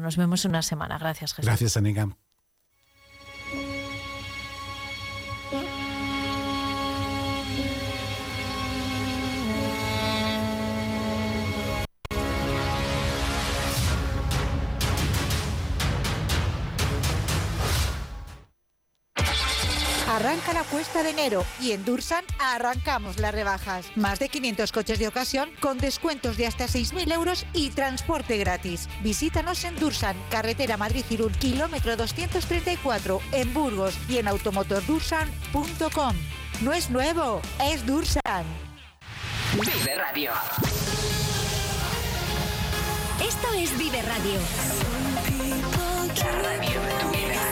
Nos vemos en una semana. Gracias, Jesús. Gracias, Anika. Arranca la cuesta de enero y en Dursan arrancamos las rebajas. Más de 500 coches de ocasión con descuentos de hasta 6.000 euros y transporte gratis. Visítanos en Dursan, carretera Madrid-Irún, kilómetro 234, en Burgos y en automotordursan.com. No es nuevo, es Dursan. Vive Radio. Esto es Vive Radio. La radio de tu vida.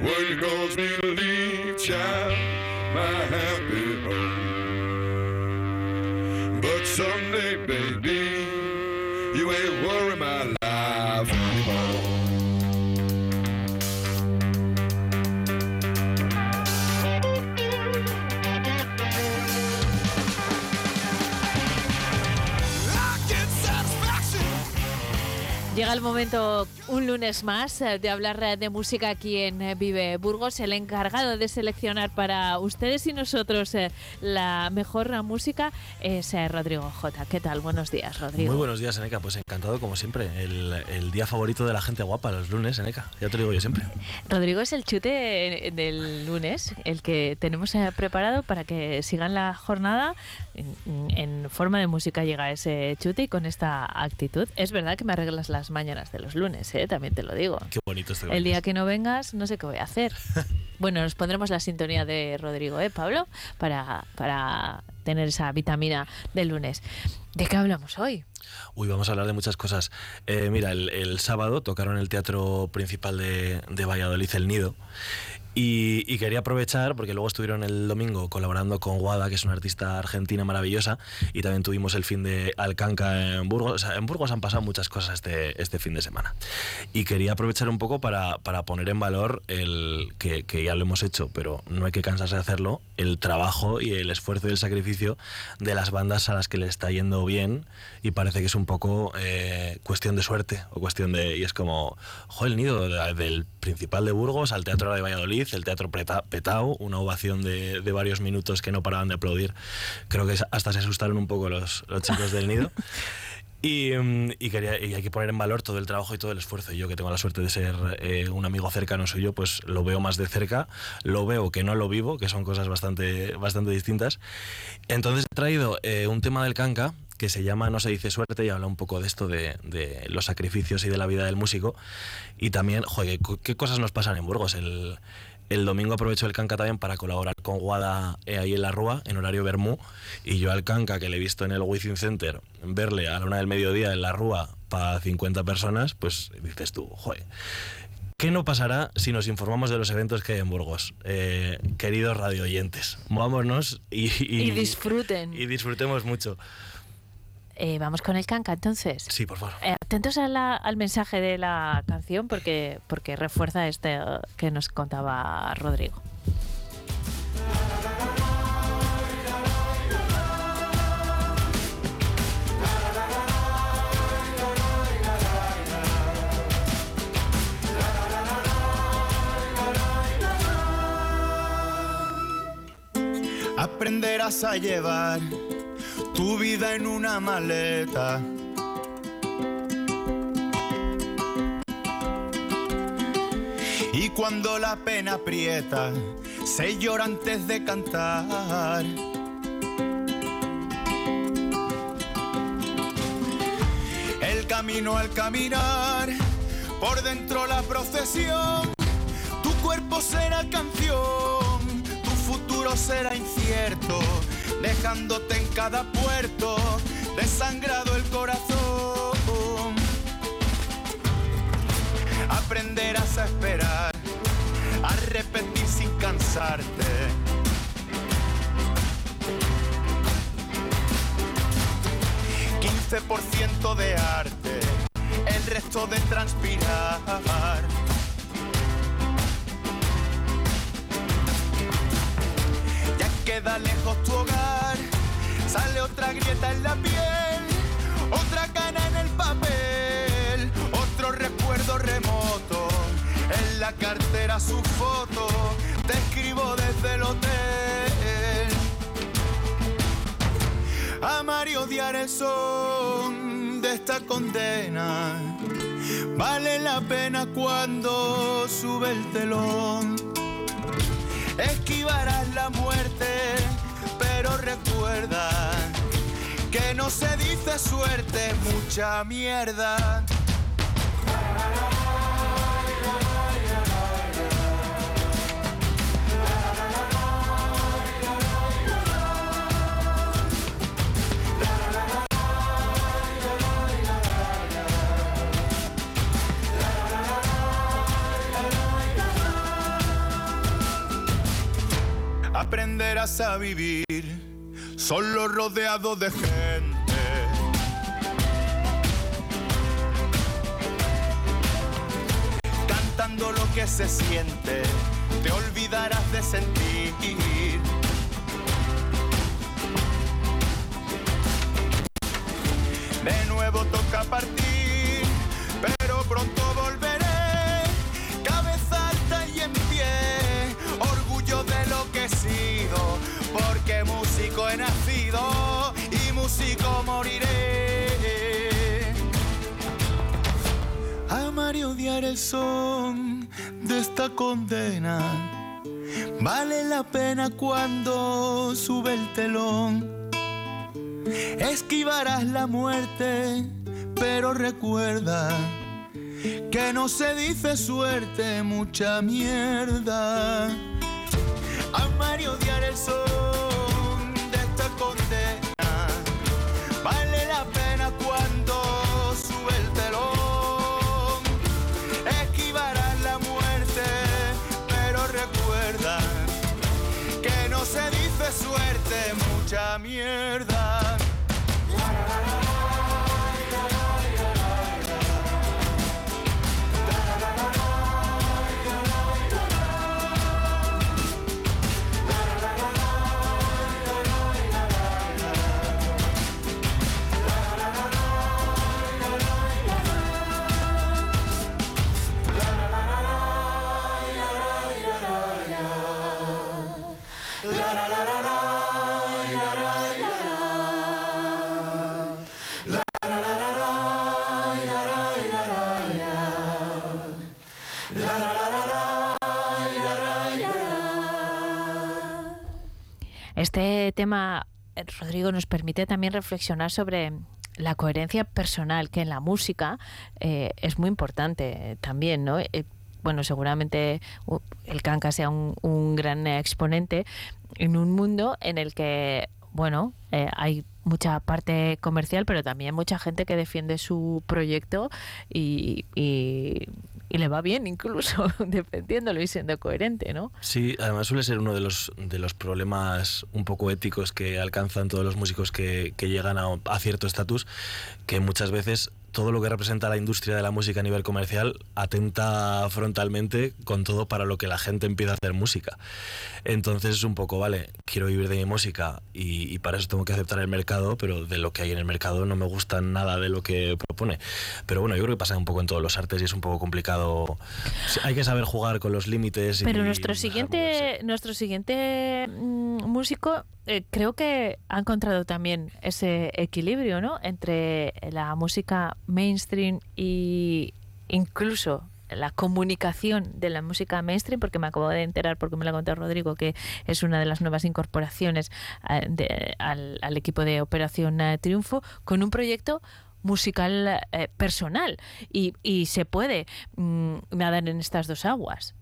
When you to leave, child, my happy home. But someday, baby, you ain't worry my life anymore. Llega el momento, un lunes más, eh, de hablar eh, de música aquí en eh, Vive Burgos. El encargado de seleccionar para ustedes y nosotros la mejor música es Rodrigo J. ¿Qué tal? Buenos días, Rodrigo. Muy buenos días, Eneca. Pues encantado, como siempre. El, el día favorito de la gente guapa, los lunes, Eneca. Ya te lo digo yo siempre. Rodrigo es el chute del lunes, el que tenemos preparado para que sigan la jornada. En, en forma de música llega ese chute y con esta actitud. Es verdad que me arreglas las mañanas de los lunes, ¿eh? También te lo digo. Qué bonito este El día que no vengas, no sé qué voy a hacer. bueno, nos pondremos la sintonía de Rodrigo, ¿eh, Pablo? Para, para tener esa vitamina del lunes. ¿De qué hablamos hoy? Uy, vamos a hablar de muchas cosas. Eh, mira, el, el sábado tocaron en el teatro principal de, de Valladolid, El Nido. Y, y quería aprovechar, porque luego estuvieron el domingo colaborando con Guada, que es una artista argentina maravillosa, y también tuvimos el fin de Alcanca en Burgos. O sea, en Burgos han pasado muchas cosas este, este fin de semana. Y quería aprovechar un poco para, para poner en valor el que, que ya lo hemos hecho, pero no hay que cansarse de hacerlo, el trabajo y el esfuerzo y el sacrificio de las bandas a las que le está yendo bien y parece que es un poco eh, cuestión de suerte o cuestión de... Y es como, jo, el nido de- del principal de Burgos al Teatro de Valladolid, el Teatro Petao, una ovación de, de varios minutos que no paraban de aplaudir. Creo que hasta se asustaron un poco los, los chicos del nido. Y, mm, y quería, y hay que poner en valor todo el trabajo y todo el esfuerzo. Y yo que tengo la suerte de ser eh, un amigo cercano suyo, pues lo veo más de cerca, lo veo que no lo vivo, que son cosas bastante, bastante distintas. Entonces he traído eh, un tema del canca que se llama No se dice suerte y habla un poco de esto de, de los sacrificios y de la vida del músico. Y también, joder, ¿qué, qué cosas nos pasan en Burgos? El, el domingo aprovecho el Canca también para colaborar con Guada eh, ahí en la Rúa, en horario Bermú. Y yo al Canca, que le he visto en el Wizzing Center, verle a la una del mediodía en la Rúa para 50 personas, pues dices tú, joder. ¿Qué no pasará si nos informamos de los eventos que hay en Burgos? Eh, queridos radio oyentes, movámonos y, Y disfruten. y disfrutemos mucho. Eh, Vamos con el canca entonces. Sí, por favor. Eh, atentos a la- al mensaje de la canción porque, porque refuerza este eh, que nos contaba Rodrigo. Aprenderás a llevar tu vida en una maleta. Y cuando la pena aprieta, se llora antes de cantar. El camino al caminar, por dentro la procesión, tu cuerpo será canción, tu futuro será incierto, dejándote en cada puerto, desangrado el corazón. Aprenderás a esperar, a repetir sin cansarte. ciento de arte, el resto de transpirar. Ya queda lejos tu hogar, sale otra grieta en la piel, otra cana en el papel, otro recuerdo remoto, en la cartera su foto, te escribo desde el hotel. Amar y odiar el son de esta condena, vale la pena cuando sube el telón. Esquivarás la muerte, pero recuerda que no se dice suerte, mucha mierda. Aprenderás a vivir solo rodeado de gente. Cantando lo que se siente, te olvidarás de sentir. De nuevo toca partir, pero pronto músico moriré. Amar y odiar el son de esta condena. Vale la pena cuando sube el telón. Esquivarás la muerte, pero recuerda que no se dice suerte, mucha mierda. Amar y odiar el son mucha mierda. Tema, eh, Rodrigo, nos permite también reflexionar sobre la coherencia personal, que en la música eh, es muy importante también, ¿no? Eh, bueno, seguramente el canca sea un, gran exponente en un mundo en el que, bueno, hay mucha parte comercial, pero también mucha gente que defiende su proyecto y- y le va bien incluso defendiéndolo y siendo coherente, ¿no? Sí, además suele ser uno de los, de los problemas un poco éticos que alcanzan todos los músicos que, que llegan a, a cierto estatus, que muchas veces todo lo que representa la industria de la música a nivel comercial atenta frontalmente con todo para lo que la gente empieza a hacer música. Entonces es un poco, vale, quiero vivir de mi música y, y para eso tengo que aceptar el mercado, pero de lo que hay en el mercado no me gusta nada de lo que propone. Pero bueno, yo creo que pasa un poco en todos los artes y es un poco complicado. Hay que saber jugar con los límites. y- Pero nuestro siguiente, nuestro siguiente mm, músico eh, creo que ha encontrado también ese equilibrio, ¿no? Entre la música mainstream y incluso la comunicación de la música mainstream, porque me acabo de enterar, porque me lo contó Rodrigo, que es una de las nuevas incorporaciones eh, al, equipo de Operación eh, Triunfo, con un proyecto musical eh, personal y, y se puede mm, nadar en estas dos aguas.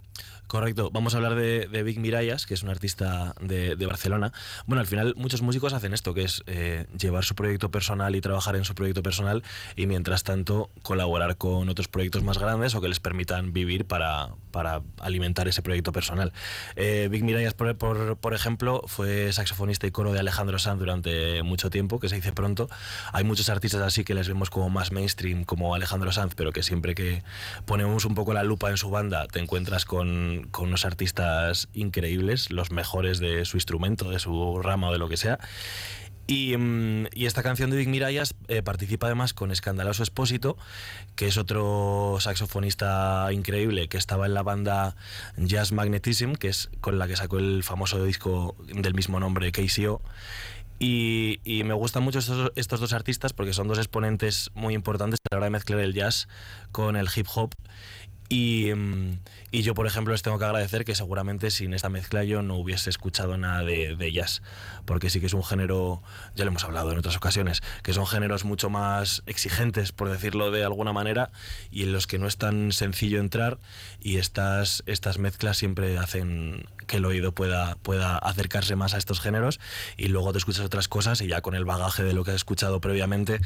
Correcto, vamos a hablar de, Vic Mirallas, que es un artista de, de Barcelona. Bueno, al final muchos músicos hacen esto, que es eh, llevar su proyecto personal y trabajar en su proyecto personal y mientras tanto colaborar con otros proyectos más grandes o que les permitan vivir para, para alimentar ese proyecto personal. Eh, Vic Mirallas, por, por, por ejemplo, fue saxofonista y coro de Alejandro Sanz durante mucho tiempo, que se dice pronto. Hay muchos artistas así que les vemos como más mainstream, como Alejandro Sanz, pero que siempre que ponemos un poco la lupa en su banda, te encuentras con, con unos artistas increíbles, los mejores de su instrumento, de su rama o de lo que sea. Y, mm, esta canción de Vic Mirallas eh, participa además con Escandaloso Espósito, que es otro saxofonista increíble que estaba en la banda Jazz Magnetism, que es con la que sacó el famoso disco del mismo nombre, KCO. Y, y me gustan mucho estos, estos dos artistas porque son dos exponentes muy importantes a la hora de mezclar el jazz con el hip hop. Y, mm, y yo, por ejemplo, les tengo que agradecer que seguramente sin esta mezcla yo no hubiese escuchado nada de, de jazz, porque sí que es un género, ya lo hemos hablado en otras ocasiones, que son géneros mucho más exigentes, por decirlo de alguna manera, y en los que no es tan sencillo entrar y estas, estas mezclas siempre hacen que el oído pueda, pueda acercarse más a estos géneros y luego te escuchas otras cosas y ya con el bagaje de lo que has escuchado previamente,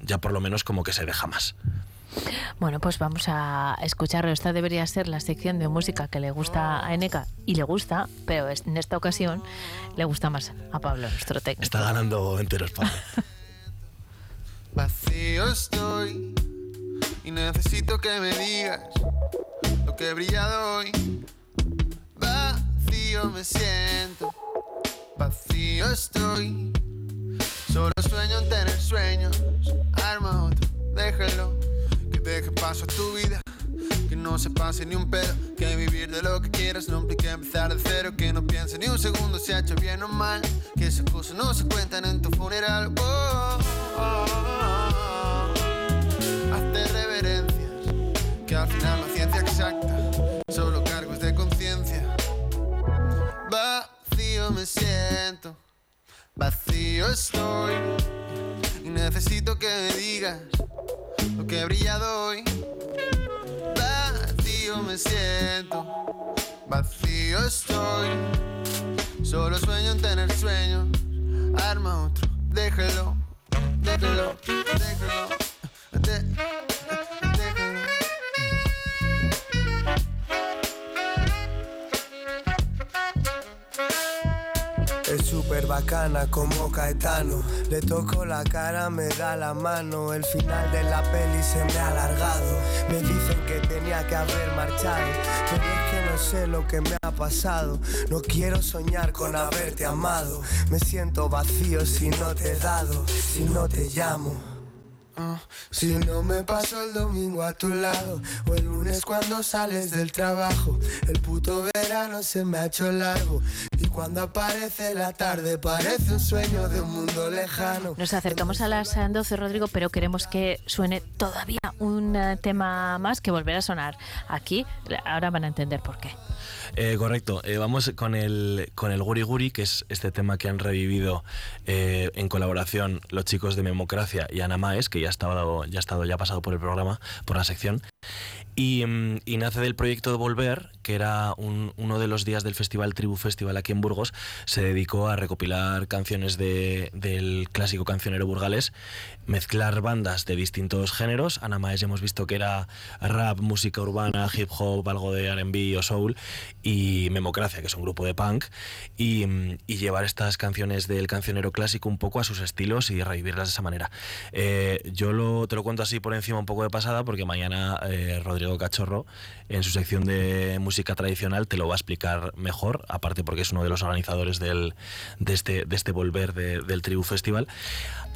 ya por lo menos como que se deja más. Bueno, pues vamos a escucharlo. Esta debería ser la sección de música que le gusta a Eneca y le gusta, pero en esta ocasión le gusta más a Pablo, nuestro técnico. Está ganando enteros, Pablo. Vacío estoy y necesito que me digas lo que he brillado hoy. Vacío me siento, vacío estoy. Solo sueño en tener sueños. Arma otro, déjalo. Deje paso a tu vida. Que no se pase ni un pedo. Que vivir de lo que quieras no implica empezar de cero. Que no piense ni un segundo si ha hecho bien o mal. Que esas cosas no se cuentan en tu funeral. Oh. Hazte reverencias. Que al final es ciencia exacta. Solo cargos de conciencia. Vacío me siento. Vacío estoy. Y necesito que me digas lo que he brillado hoy. Vacío me siento. Vacío estoy. Solo sueño en tener sueños. Arma otro. Déjalo. Déjalo. Déjalo. Déjalo. Bacana como Caetano. Le toco la cara, me da la mano. El final de la peli se me ha alargado. Me dicen que tenía que haber marchado. Pero es que no sé lo que me ha pasado. No quiero soñar con haberte amado. Me siento vacío si no te he dado, si no te llamo. Ah, Si no me paso el domingo a tu lado o el lunes cuando sales del trabajo, el puto verano se me ha hecho largo y cuando aparece la tarde parece un sueño de un mundo lejano. Nos acercamos a las eh, 12, Rodrigo, pero queremos que suene todavía un eh, tema más que volverá a sonar aquí. Ahora van a entender por qué. Eh, correcto. Eh, vamos con el, con el Guri Guri, que es este tema que han revivido eh, en colaboración los chicos de Memocracia y Ana Maes, que ya ha estado, ya ha estado, ya ha pasado por el programa, por la sección. Y, mm, y nace del proyecto de Volver, que era un- uno de los días del festival Tribu Festival aquí en Burgos. Se dedicó a recopilar canciones de- del clásico cancionero burgalés, mezclar bandas de distintos géneros. Ana Maes hemos visto que era rap, música urbana, hip hop, algo de RB o soul. Y Memocracia, que es un grupo de punk. Y, mm, y llevar estas canciones del cancionero clásico un poco a sus estilos y revivirlas de esa manera. Eh, yo te lo cuento así por encima un poco de pasada, porque mañana eh, Rodrigo Cachorro, en su sección de música tradicional, te lo va a explicar mejor, aparte porque es uno de los organizadores del, de, este, de este volver de- del Tribu Festival.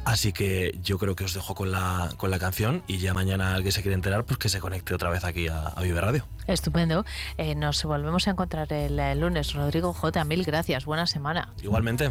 Así que yo creo que os dejo con la, con la canción y ya mañana el que se quiere enterar, pues que se conecte otra vez aquí a, a Vive Radio. Estupendo. Eh, nos volvemos a encontrar el, eh, lunes. Rodrigo J, mil gracias. Buena semana. Igualmente.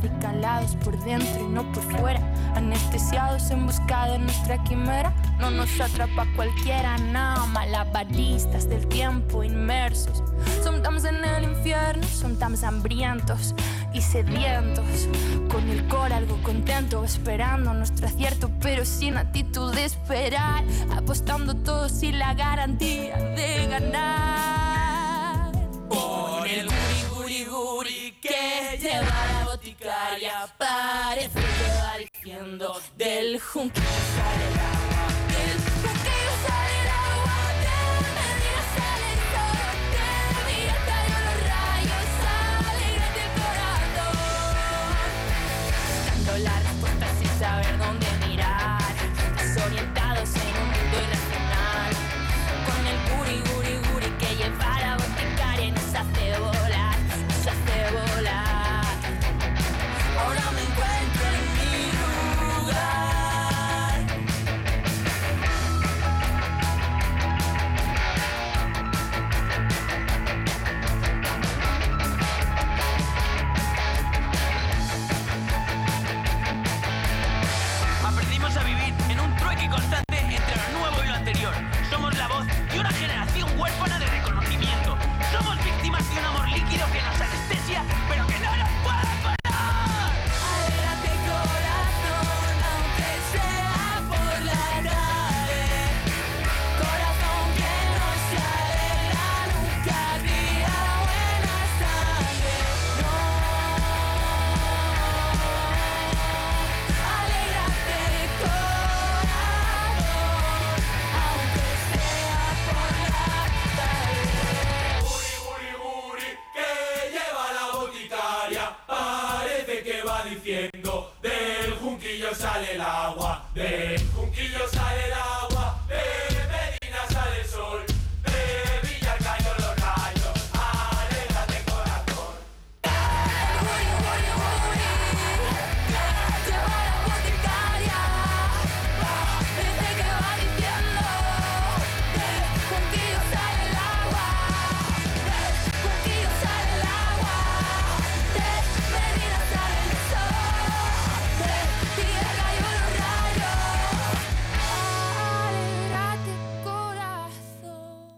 Acicalados por dentro y no por fuera, anestesiados en busca de nuestra quimera. No nos atrapa cualquiera, no, malabaristas del tiempo inmersos. Somos en el infierno, tan hambrientos y sedientos, con el cor algo contento, esperando nuestro acierto, pero sin actitud de esperar, apostando todo sin la garantía de ganar. Por el guri guri guri que lleva urticaria parece que va diciendo del junquillo sale el agua, del junquillo sale el agua, del medina sale el sol, del mira tallan los rayos, alegrate el corazón. Buscando las respuestas sin saber dónde mirar, desorientados en un mundo irracional, con el guri guri guri que lleva la boticaria nos hace volar, nos hace volar. sale el agua de